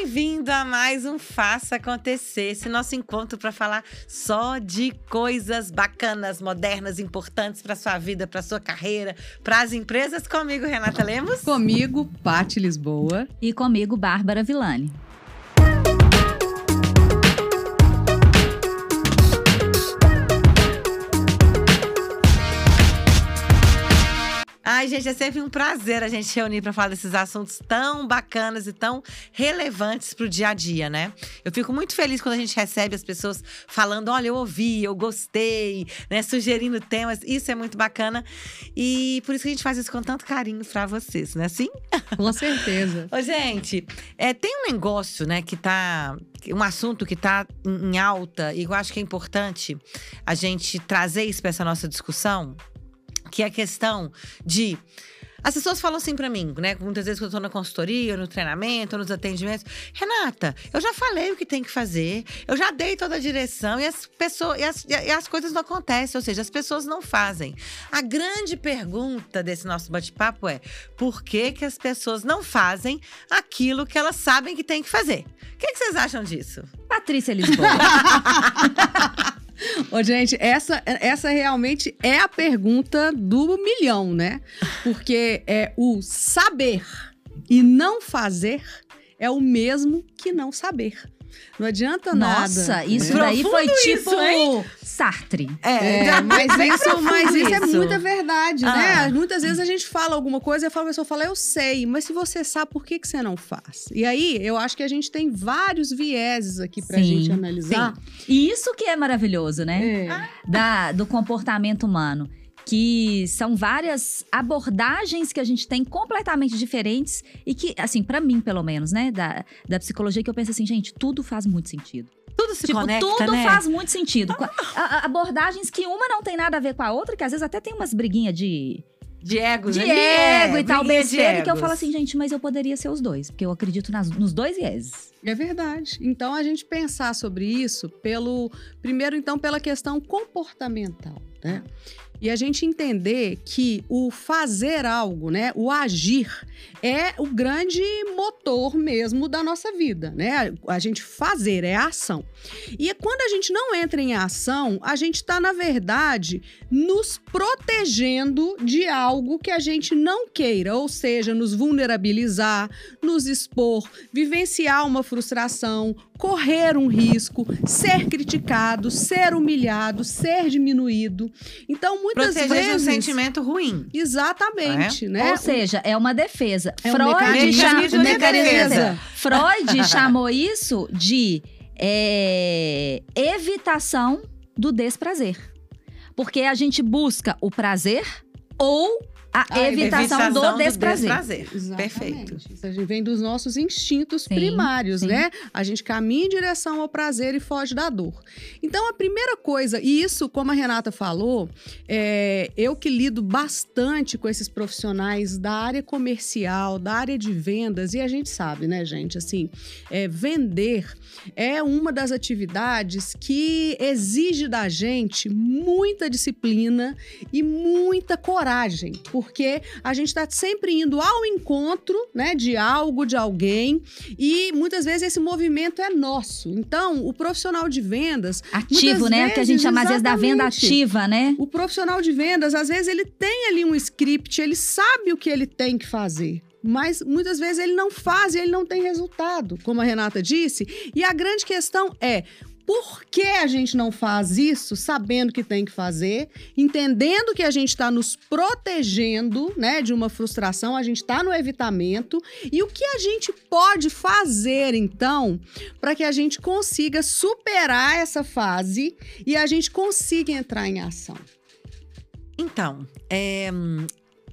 bem-vindo a mais um Faça Acontecer, esse nosso encontro para falar só de coisas bacanas, modernas, importantes para sua vida, para sua carreira, para as empresas. Comigo, Renata Lemos. Comigo, Pati Lisboa. E comigo, Bárbara Villani. Ai, gente, é sempre um prazer a gente reunir para falar desses assuntos tão bacanas e tão relevantes para o dia a dia, né? Eu fico muito feliz quando a gente recebe as pessoas falando: olha, eu ouvi, eu gostei, né? Sugerindo temas. Isso é muito bacana. E por isso que a gente faz isso com tanto carinho para vocês, não é assim? Com certeza. Ô, gente, é, tem um negócio, né, que tá. Um assunto que tá em alta, e eu acho que é importante a gente trazer isso para essa nossa discussão que é a questão de as pessoas falam assim para mim, né? Muitas vezes quando eu tô na consultoria, no treinamento, nos atendimentos. Renata, eu já falei o que tem que fazer, eu já dei toda a direção e as pessoas e as, e as coisas não acontecem, ou seja, as pessoas não fazem. A grande pergunta desse nosso bate-papo é: por que, que as pessoas não fazem aquilo que elas sabem que tem que fazer? O que, que vocês acham disso? Patrícia Lisboa. Ô, gente, essa, essa realmente é a pergunta do milhão, né? Porque é o saber e não fazer é o mesmo que não saber. Não adianta nada. Nossa, isso é. daí foi tipo isso, Sartre. É, é mas, isso, mas isso, é muita verdade, né? ah. né? Muitas vezes a gente fala alguma coisa e a pessoa fala, eu sei, mas se você sabe, por que, que você não faz? E aí, eu acho que a gente tem vários vieses aqui pra sim, gente analisar. Sim. E isso que é maravilhoso, né? É. Da, do comportamento humano que são várias abordagens que a gente tem completamente diferentes e que, assim, para mim, pelo menos, né, da, da psicologia, que eu penso assim, gente, tudo faz muito sentido. Tudo se tipo, conecta, tudo né? faz muito sentido. Ah. Abordagens que uma não tem nada a ver com a outra, que às vezes até tem umas briguinhas de de egos, de né? ego e tal, besteira, que eu falo assim, gente, mas eu poderia ser os dois, porque eu acredito nas, nos dois ieses. É verdade. Então a gente pensar sobre isso pelo primeiro então pela questão comportamental, né? E a gente entender que o fazer algo, né, o agir, é o grande motor mesmo da nossa vida, né? A gente fazer é a ação. E quando a gente não entra em ação, a gente está, na verdade, nos protegendo de algo que a gente não queira, ou seja, nos vulnerabilizar, nos expor, vivenciar uma frustração, correr um risco, ser criticado, ser humilhado, ser diminuído. Então, muitas Proteger vezes. um sentimento ruim. Exatamente, é? né? Ou seja, é uma defesa. É Freud, um mecanismo, de defesa. Freud chamou isso de é, evitação do desprazer. Porque a gente busca o prazer ou a, a evitação, evitação, do desprazer. Do desprazer. Perfeito. Isso a gente vem dos nossos instintos sim, primários, sim. né? A gente caminha em direção ao prazer e foge da dor. Então, a primeira coisa, e isso, como a Renata falou, é, eu que lido bastante com esses profissionais da área comercial, da área de vendas, e a gente sabe, né, gente, assim, é, vender é uma das atividades que exige da gente muita disciplina e muita coragem porque a gente está sempre indo ao encontro, né, de algo, de alguém, e muitas vezes esse movimento é nosso. Então, o profissional de vendas, ativo, né, vezes, que a gente chama às vezes da venda ativa, né? O profissional de vendas, às vezes ele tem ali um script, ele sabe o que ele tem que fazer mas muitas vezes ele não faz e ele não tem resultado, como a Renata disse. E a grande questão é: por que a gente não faz isso sabendo que tem que fazer, entendendo que a gente está nos protegendo né, de uma frustração, a gente está no evitamento, e o que a gente pode fazer, então, para que a gente consiga superar essa fase e a gente consiga entrar em ação? Então, é,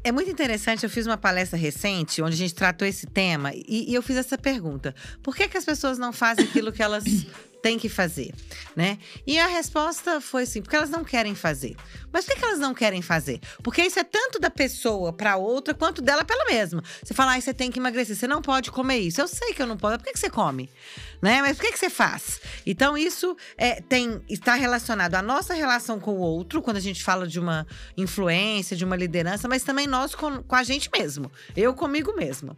é muito interessante, eu fiz uma palestra recente onde a gente tratou esse tema e, e eu fiz essa pergunta: por que, que as pessoas não fazem aquilo que elas tem que fazer, né? E a resposta foi assim, porque elas não querem fazer. Mas por que elas não querem fazer? Porque isso é tanto da pessoa para outra quanto dela pela mesma. Você fala, ah, você tem que emagrecer, você não pode comer isso. Eu sei que eu não posso, por que, que você come? Né? Mas por que, que você faz? Então, isso é, tem, está relacionado à nossa relação com o outro, quando a gente fala de uma influência, de uma liderança, mas também nós com, com a gente mesmo. Eu comigo mesmo.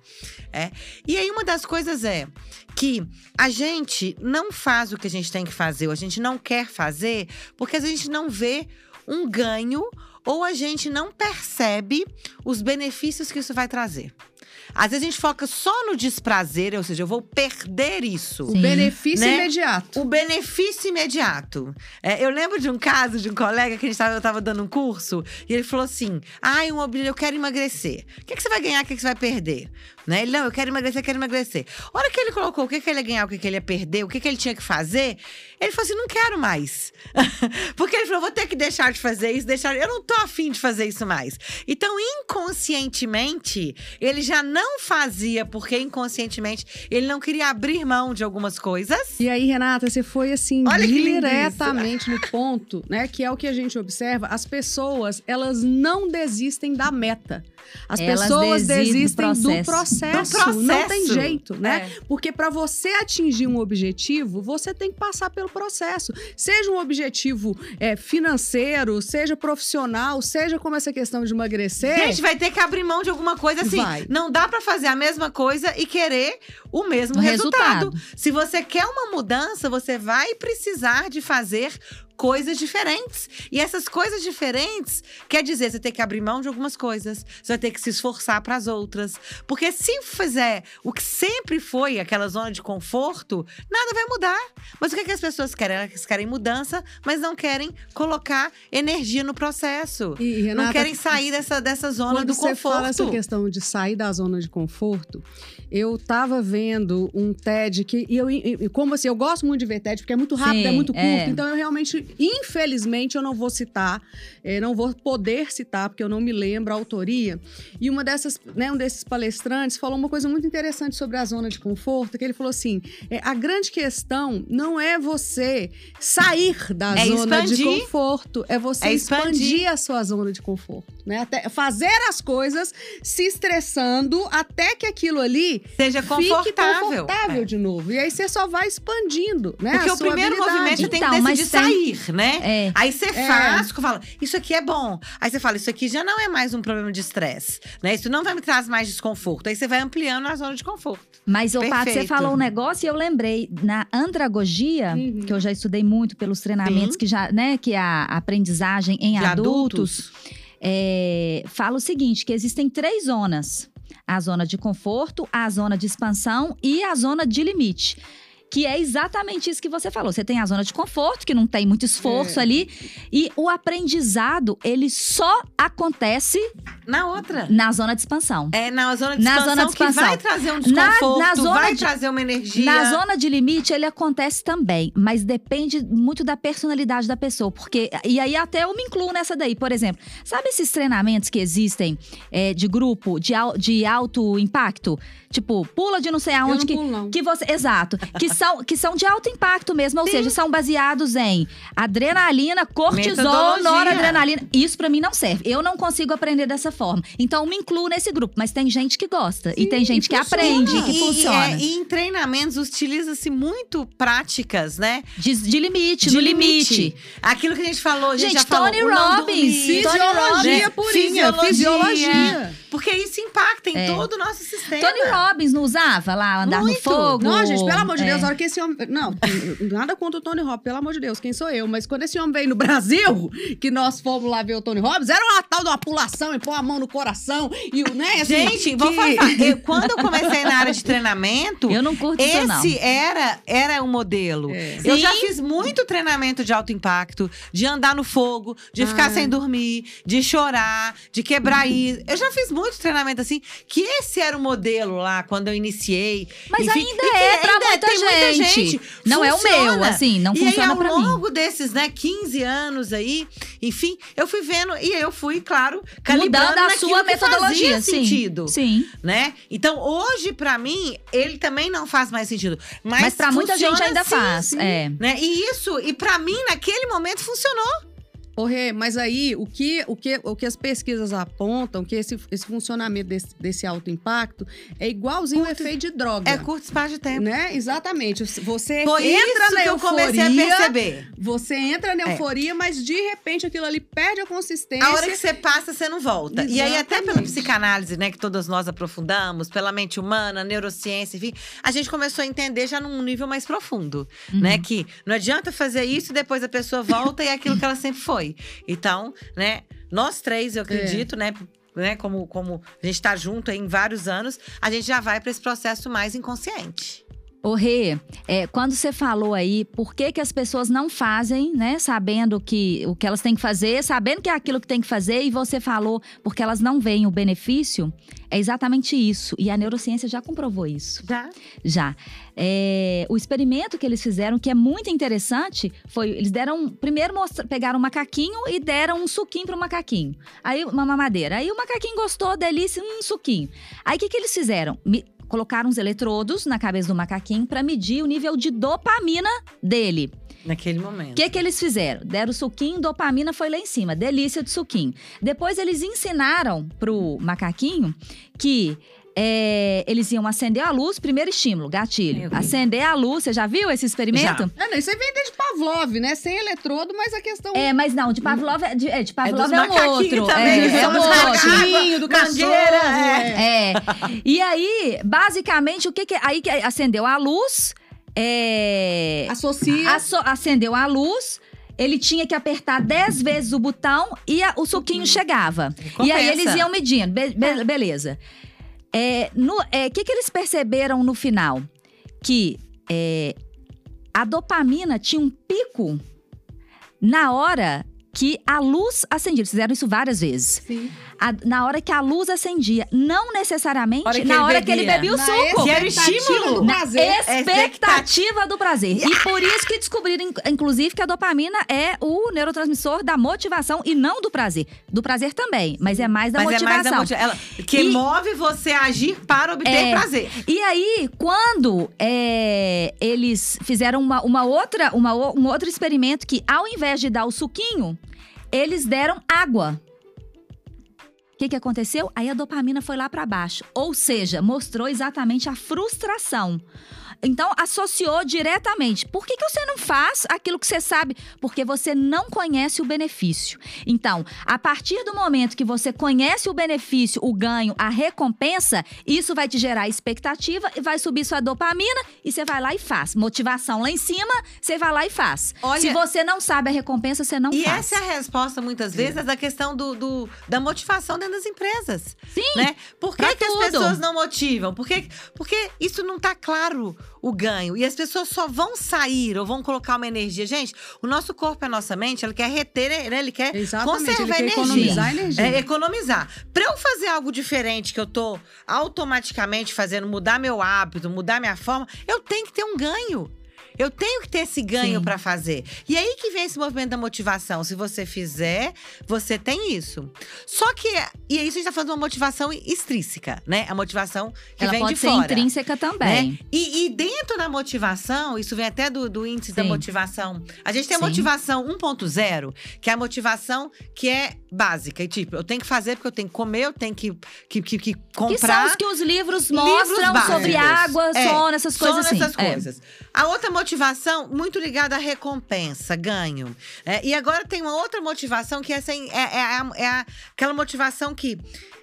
É. E aí, uma das coisas é que a gente não faz o que a gente tem que fazer, ou a gente não quer fazer, porque a gente não vê um ganho ou a gente não percebe os benefícios que isso vai trazer. Às vezes a gente foca só no desprazer, ou seja, eu vou perder isso. O benefício Né? imediato. O benefício imediato. É, eu lembro de um caso de um colega que a gente tava, eu tava dando um curso e ele falou assim: ai, um eu quero emagrecer. O que, que você vai ganhar, o que, que você vai perder? Né? Ele, não, eu quero emagrecer, eu quero emagrecer. A hora que ele colocou o que, que ele ia ganhar, o que, que ele ia perder, o que, que ele tinha que fazer, ele falou assim: não quero mais. Porque ele falou: vou ter que deixar de fazer isso, deixar. Eu não tô afim de fazer isso mais. Então, inconscientemente, ele já não fazia, porque inconscientemente ele não queria abrir mão de algumas coisas. E aí, Renata, você foi assim Olha diretamente no ponto, né? Que é o que a gente observa. As pessoas, elas não desistem da meta. As Elas pessoas desistem do desistem do processo. processo. Do Não tem processo. jeito, né? É. Porque para você atingir um objetivo, você tem que passar pelo processo. Seja um objetivo é, financeiro, seja profissional, seja como essa questão de emagrecer. Gente, vai ter que abrir mão de alguma coisa assim. Vai. Não dá pra fazer a mesma coisa e querer o mesmo resultado. resultado. Se você quer uma mudança, você vai precisar de fazer coisas diferentes. E essas coisas diferentes quer dizer, você tem que abrir mão de algumas coisas, você vai ter que se esforçar para as outras. Porque se fizer o que sempre foi aquela zona de conforto, nada vai mudar. Mas o que, é que as pessoas querem? Elas querem mudança, mas não querem colocar energia no processo. E, não Renata, querem sair dessa, dessa zona Quando do você fala essa conforto. questão de sair da zona de conforto, eu tava vendo um TED que e eu e- como assim, eu gosto muito de ver TED porque é muito rápido, Sim, é muito curto, é. então eu realmente, infelizmente, eu não vou citar, eh, não vou poder citar porque eu não me lembro a autoria. E uma dessas, né, um desses palestrantes falou uma coisa muito interessante sobre a zona de conforto, que ele falou assim: é, a grande questão não é você sair da É zona de expandir. conforto, é você É expandir. expandir a sua zona de conforto, né? Até fazer as coisas se estressando até que aquilo ali Seja fique confortável. confortável É. de novo. E aí você só vai expandindo, né? Porque a o primeiro habilidade. movimento você tem que Então, mas decidir tem- sair, né? É. Aí você faz, você fala, isso aqui é bom. Aí você fala, isso aqui já não é mais um problema de estresse, né? Isso não vai me trazer mais desconforto. Aí você vai ampliando a zona de conforto. Mas, ô Pato, você falou um negócio e eu lembrei. Na andragogia, Uhum. que eu já estudei muito pelos treinamentos, que já, né, que é a aprendizagem em De adultos, é, fala o seguinte: que existem três zonas: a zona de conforto, a zona de expansão e a zona de limite. Que é exatamente isso que você falou. Você tem a zona de conforto, que não tem muito esforço É. ali. E o aprendizado, ele só acontece Na outra. na zona de expansão. É na zona de Na expansão, zona de expansão. que vai trazer um Na- desconforto, na zona vai de- trazer uma energia. Na zona de limite, ele acontece também, mas depende muito da personalidade da pessoa. Porque, e aí até eu me incluo nessa daí. Por exemplo, sabe esses treinamentos que existem é, de grupo, de, de alto impacto? Tipo, pula de não sei aonde não que. pulo, não. Que você, exato. Que são, que são de alto impacto mesmo, ou Sim. seja, são baseados em adrenalina, cortisol, noradrenalina. Isso pra mim não serve. Eu não consigo aprender dessa forma. Então eu me incluo nesse grupo, mas tem gente que gosta e Sim, tem gente e que funciona. aprende, que e, funciona. é, e em treinamentos utiliza-se muito práticas, né? De, de limite, De no limite. Aquilo que a gente falou, a gente, Gente, já falou. Tony não Robbins, Fisiologia Robbins. purinha, Fisiologia. fisiologia. Porque isso impacta em É. todo o nosso sistema. Tony Robbins não usava lá, andar Muito. no fogo? Não, gente, pelo amor de É. Deus, hora que esse homem. Não, nada contra o Tony Robbins, pelo amor de Deus, quem sou eu? Mas quando esse homem veio no Brasil, que nós fomos lá ver o Tony Robbins, era uma tal de uma pulação e pôr a mão no coração e o, né? Assim, Gente, vou que- falar. eu- quando eu comecei na área de treinamento, Eu não curto isso, não. esse era, era o modelo. É. Eu Sim. já fiz muito treinamento de alto impacto, de andar no fogo, de ficar Ah. sem dormir, de chorar, de quebrar isso. Eu já fiz muito treinamento assim, que esse era o modelo lá quando eu iniciei. Mas Enfim, ainda e que é pra ainda muita tem muita gente. Não é o Funciona. meu, assim, não e funciona ao pra mim. longo desses, né, 15 anos aí, enfim, eu fui vendo e eu fui, claro, calibrando Mudando a sua metodologia, sim. sentido Sim. né? Então, hoje, pra mim, ele também não faz mais sentido. Mas, Mas, pra muita gente funciona ainda sim, faz. sim. É. Né? E isso, e pra mim, naquele momento, funcionou. Rê, mas aí o que, o, que, o que as pesquisas apontam, que esse, esse funcionamento desse, desse alto impacto é igualzinho curto, o efeito de droga. É curto espaço de tempo. Né? Exatamente. Você Foi entra na que euforia. Eu comecei a perceber. Você entra na é. euforia, é. mas de repente aquilo ali perde a consistência. A hora que você passa, você não volta. Exatamente. E aí, até pela psicanálise, né, que todas nós aprofundamos, pela mente humana, neurociência, enfim, a gente começou a entender já num nível mais profundo, uhum. né? Que não adianta fazer isso e depois a pessoa volta e é aquilo que ela sempre foi. Então, né, nós três, eu acredito, é. né? Né, como, como a gente está junto em vários anos, a gente já vai para esse processo mais inconsciente. Ô Rê, é, quando você falou aí, por que, que as pessoas não fazem, né? Sabendo que o que elas têm que fazer, sabendo que é aquilo que tem que fazer, e você falou porque elas não veem o benefício, é exatamente isso. E a neurociência já comprovou isso. Já? Já. É, o experimento que eles fizeram, que é muito interessante, foi: eles deram. Primeiro mostra, pegaram um macaquinho e deram um suquinho para o macaquinho. Aí, uma mamadeira. Aí o macaquinho gostou, delícia, um suquinho. Aí o que, que eles fizeram? colocaram uns eletrodos na cabeça do macaquinho para medir o nível de dopamina dele. Naquele momento. O que, que eles fizeram? Deram o suquinho, dopamina foi lá em cima, delícia de suquinho. Depois eles ensinaram pro macaquinho que é, eles iam acender a luz, primeiro estímulo, gatilho. Acender a luz, você já viu esse experimento? Já. É, não, isso aí vem desde Pavlov, né? Sem eletrodo, mas a questão. É, mas não, de Pavlov é, de, é, de Pavlov é, é um outro. Também, é, é um outro. do cachorro. É. é. E aí, basicamente, o que que. Aí que acendeu a luz. É, Associa. Asso, acendeu a luz ele tinha que apertar 10 vezes o botão e a, o suquinho chegava. E aí eles iam medindo. Be, be, beleza. É, no, é, que, que eles perceberam no final? Que é, a dopamina tinha um pico na hora que a luz acendia. Eles fizeram isso várias vezes. Sim a, na hora que a luz acendia. Não necessariamente hora na hora bebia. que ele bebia o na suco. Que era o estímulo. Na expectativa do prazer. E por isso que descobriram, inclusive, que a dopamina é o neurotransmissor da motivação e não do prazer. Do prazer também, mas é mais da mas motivação. É mais da motiva ela, que e, move você a agir para obter é, prazer. E aí, quando é, eles fizeram uma, uma outra, uma, um outro experimento que, ao invés de dar o suquinho, eles deram água. O que, que aconteceu? Aí a dopamina foi lá para baixo. Ou seja, mostrou exatamente a frustração. Então, associou diretamente. Por que, que você não faz aquilo que você sabe? Porque você não conhece o benefício. Então, a partir do momento que você conhece o benefício, o ganho, a recompensa, isso vai te gerar expectativa e vai subir sua dopamina e você vai lá e faz. Motivação lá em cima, você vai lá e faz. Olha, Se você não sabe a recompensa, você não e faz. E essa é a resposta, muitas vezes, da questão do, do, da motivação dentro das empresas. Sim. Né? Por que, que as pessoas não motivam? Porque, porque isso não está claro o ganho. E as pessoas só vão sair ou vão colocar uma energia. Gente, o nosso corpo e a nossa mente, ele quer reter, né? ele quer Exatamente, conservar ele quer energia. Economizar energia. É, economizar. Para eu fazer algo diferente, que eu tô automaticamente fazendo, mudar meu hábito, mudar minha forma, eu tenho que ter um ganho. Eu tenho que ter esse ganho para fazer. E aí que vem esse movimento da motivação. Se você fizer, você tem isso. Só que, e isso a gente tá falando de uma motivação extrínseca, né? A motivação que Ela vem pode de ser fora. intrínseca né? também. Né? E, e, dentro da motivação, isso vem até do, do índice Sim. da motivação. A gente tem a motivação 1.0, que é a motivação que é básica. E tipo, eu tenho que fazer porque eu tenho que comer, eu tenho que, que, que, que comprar. Que são os que os livros mostram livros sobre água, é, sono, essas coisas sono, assim. essas é. coisas. A outra motivação, muito ligada à recompensa, ganho. É, e agora tem uma outra motivação que essa é, é, é, é aquela motivação que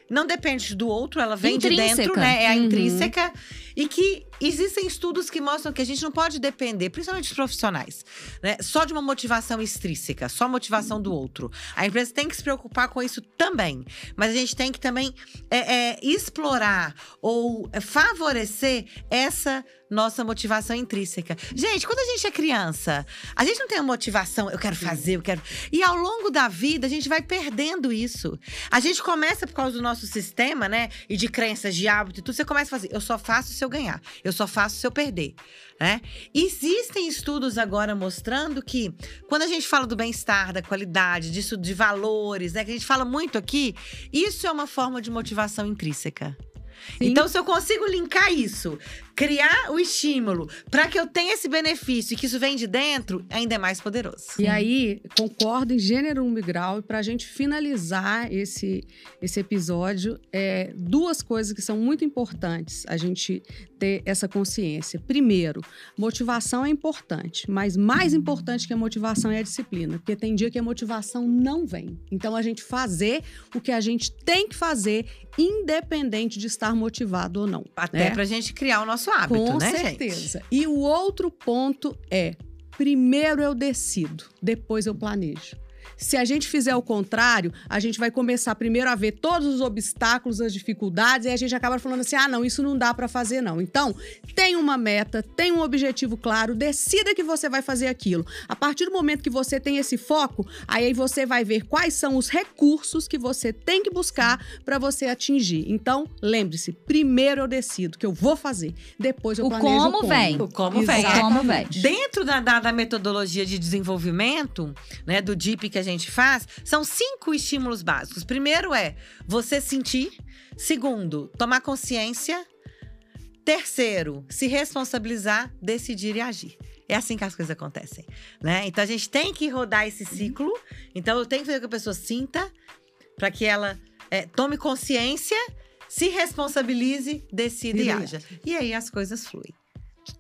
não depende do outro, ela vem intrínseca. de dentro, né? É a uhum. intrínseca. E que existem estudos que mostram que a gente não pode depender, principalmente os profissionais, né? Só de uma motivação extrínseca, só motivação do outro. A empresa tem que se preocupar com isso também. Mas a gente tem que também é, é, explorar ou favorecer essa nossa motivação intrínseca. Gente, quando a gente é criança, a gente não tem a motivação, eu quero fazer, eu quero. E ao longo da vida, a gente vai perdendo isso. A gente começa por causa do nosso sistema, né? E de crenças, de hábito e tudo, você começa a fazer, eu só faço se eu ganhar, eu só faço se eu perder. Né? Existem estudos agora mostrando que quando a gente fala do bem-estar, da qualidade, disso, de valores, né? Que a gente fala muito aqui, isso é uma forma de motivação intrínseca. Sim. Então, se eu consigo linkar isso, criar o estímulo para que eu tenha esse benefício e que isso vem de dentro, ainda é mais poderoso. E aí, concordo em gênero, e grau. E para a gente finalizar esse, esse episódio, é, duas coisas que são muito importantes a gente ter essa consciência. Primeiro, motivação é importante, mas mais importante que a motivação é a disciplina, porque tem dia que a motivação não vem. Então, a gente fazer o que a gente tem que fazer, independente de estar motivado ou não. Até né? pra gente criar o nosso hábito, Com né, certeza. E o outro ponto é: primeiro eu decido, depois eu planejo. Se a gente fizer o contrário, a gente vai começar primeiro a ver todos os obstáculos, as dificuldades, e a gente acaba falando assim: ah, não, isso não dá para fazer, não. Então, tem uma meta, tem um objetivo claro, decida que você vai fazer aquilo. A partir do momento que você tem esse foco, aí você vai ver quais são os recursos que você tem que buscar para você atingir. Então, lembre-se: primeiro eu decido que eu vou fazer, depois eu O planejo como como. vem. O como vem. O é. como vem. Dentro da, da, da metodologia de desenvolvimento, né, do DIP que a gente faz, são cinco estímulos básicos. Primeiro é você sentir. Segundo, tomar consciência. Terceiro, se responsabilizar, decidir e agir. É assim que as coisas acontecem, né? Então a gente tem que rodar esse ciclo. Então eu tenho que fazer com que a pessoa sinta, para que ela é, tome consciência, se responsabilize, decida e E haja. E aí as coisas fluem.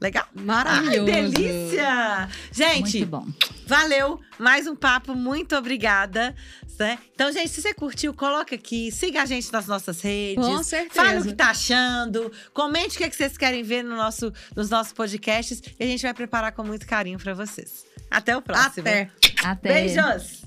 Legal? Maravilhoso. Ai, delícia! Gente, Muito bom. valeu. Mais um papo. Muito obrigada. né? Então, gente, se você curtiu, coloca aqui. Siga a gente nas nossas redes. Com certeza. Fale o que tá achando. Comente o que, é que vocês querem ver no nosso, nos nossos podcasts. E a gente vai preparar com muito carinho para vocês. Até o próximo. Até. Até. Beijos!